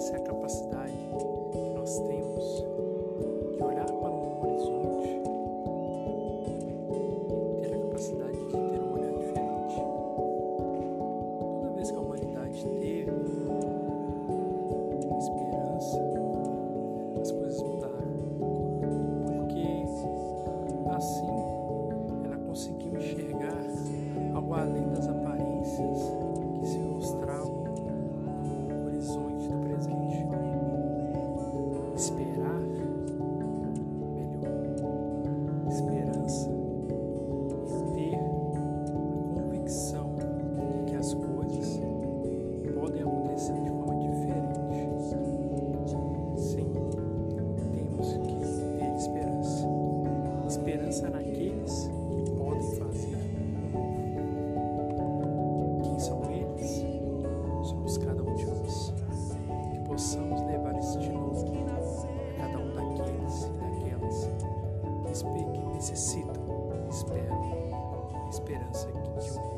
ser a capacidade pensa naqueles que podem fazer. Quem são eles? Somos cada um de nós. Que possamos levar isso de novo a cada um daqueles e daquelas que necessitam, esperam a esperança que. um